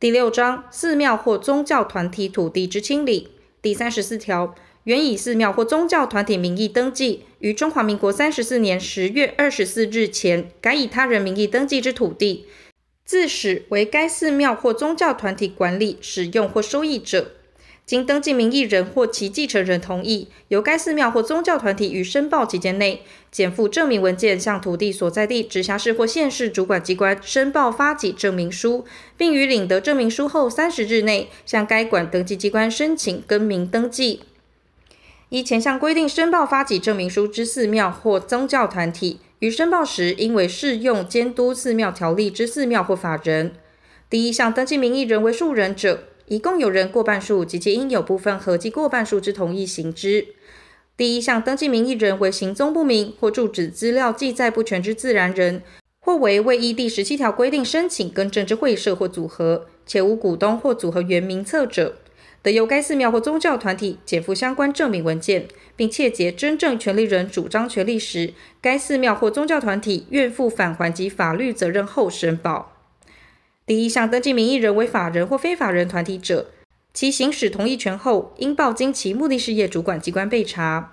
第六章寺庙或宗教团体土地之清理。第三十四条，原以寺庙或宗教团体名义登记，于中华民国三十四年十月二十四日前改以他人名义登记之土地，自始为该寺庙或宗教团体管理、使用或收益者，经登记名义人或其继承人同意，由该寺庙或宗教团体于申报期间内，检附证明文件，向土地所在地直辖市或县市主管机关申报发给证明书，并于领得证明书后三十日内，向该管登记机关申请更名登记。依前项规定申报发给证明书之寺庙或宗教团体，于申报时应为适用监督寺庙条例之寺庙或法人。第一项登记名义人为数人者，一共有人过半数及其应有部分合计过半数之同意行之。第一项登记名义人为行踪不明或住址资料记载不全之自然人，或为未依第十七条规定申请更正之会社或组合，且无股东或组合员名册者，得由该寺庙或宗教团体检附相关证明文件，并切结真正权利人主张权利时，该寺庙或宗教团体愿负返还及法律责任后申报。第一项登记名义人为法人或非法人团体者，其行使同意权后，应报经其目的事业主管机关备查。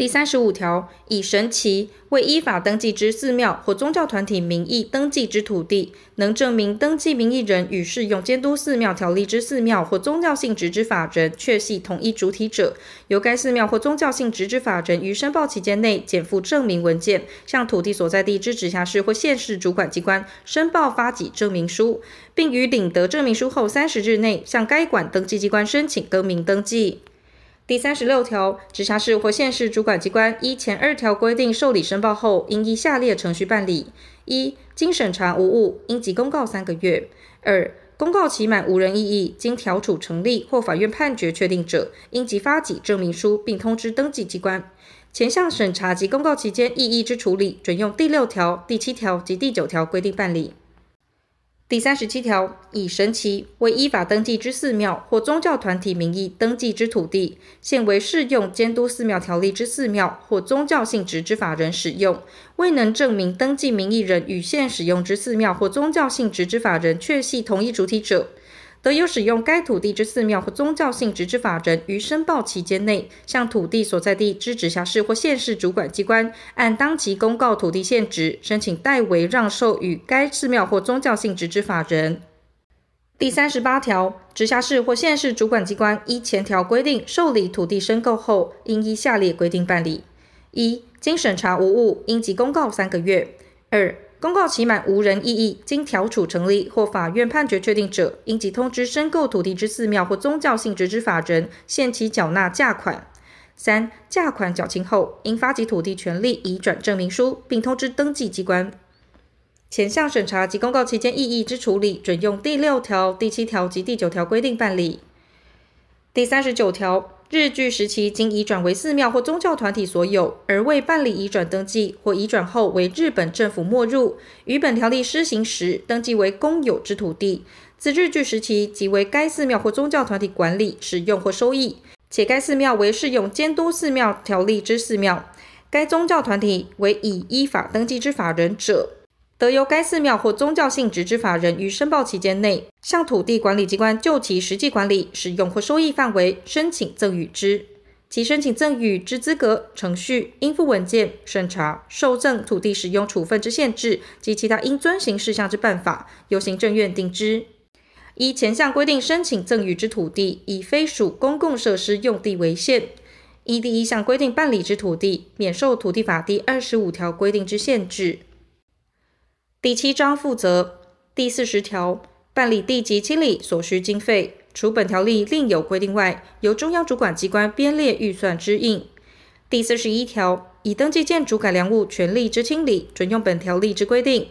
第三十五条，以神奇未依法登记之寺庙或宗教团体名义登记之土地，能证明登记名义人与适用监督寺庙条例之寺庙或宗教性质之法人确系同一主体者，由该寺庙或宗教性质之法人于申报期间内检附证明文件，向土地所在地之直辖市或县市主管机关申报发给证明书，并于领得证明书后三十日内，向该管登记机关申请更名登记。第三十六条，直辖市或县市主管机关依前二条规定受理申报后，应依下列程序办理：一、经审查无误，应即公告三个月；二、公告期满无人异议，经调处成立或法院判决确定者，应即发给证明书，并通知登记机关。前项审查及公告期间异议之处理，准用第六条、第七条及第九条规定办理。第三十七条，以神奇为依法登记之寺庙或宗教团体名义登记之土地，现为适用监督寺庙条例之寺庙或宗教性质之法人使用，未能证明登记名义人与现使用之寺庙或宗教性质之法人确系同一主体者。得有使用该土地之寺庙或宗教性质之法人，于申报期间内，向土地所在地之直辖市或县市主管机关，按当期公告土地现值，申请代为让售与该寺庙或宗教性质之法人。第三十八条，直辖市或县市主管机关依前条规定受理土地申购后，应依下列规定办理：一、经审查无误，应即公告三个月；二、公告期满无人异议，经调处成立或法院判决确定者，应即通知申购土地之寺庙或宗教性质之法人，限期缴纳价款。三、价款缴清后，应发给土地权利移转证明书，并通知登记机关。前项审查及公告期间异议之处理，准用第六条、第七条及第九条规定办理。第三十九条。日据时期经移转为寺庙或宗教团体所有，而未办理移转登记，或移转后为日本政府没入，于本条例施行时登记为公有之土地，自日据时期即为该寺庙或宗教团体管理、使用或收益，且该寺庙为适用监督寺庙条例之寺庙，该宗教团体为已依法登记之法人者。得由该寺庙或宗教性质之法人于申报期间内，向土地管理机关就其实际管理、使用或收益范围申请赠与之，其申请赠与之资格、程序、应附文件、审查、受赠土地使用处分之限制及其他应遵行事项之办法，由行政院定之。依前项规定申请赠与之土地，以非属公共设施用地为限；依第一项规定办理之土地，免受土地法第二十五条规定之限制。第七章负责第四十条办理地籍清理所需经费，除本条例另有规定外，由中央主管机关编列预算支应。第四十一条已登记建筑改良物权利之清理，准用本条例之规定。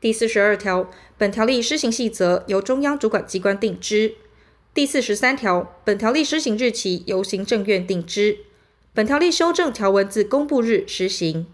第四十二条本条例施行细则由中央主管机关定之。第四十三条本条例施行日期由行政院定之。本条例修正条文自公布日施行。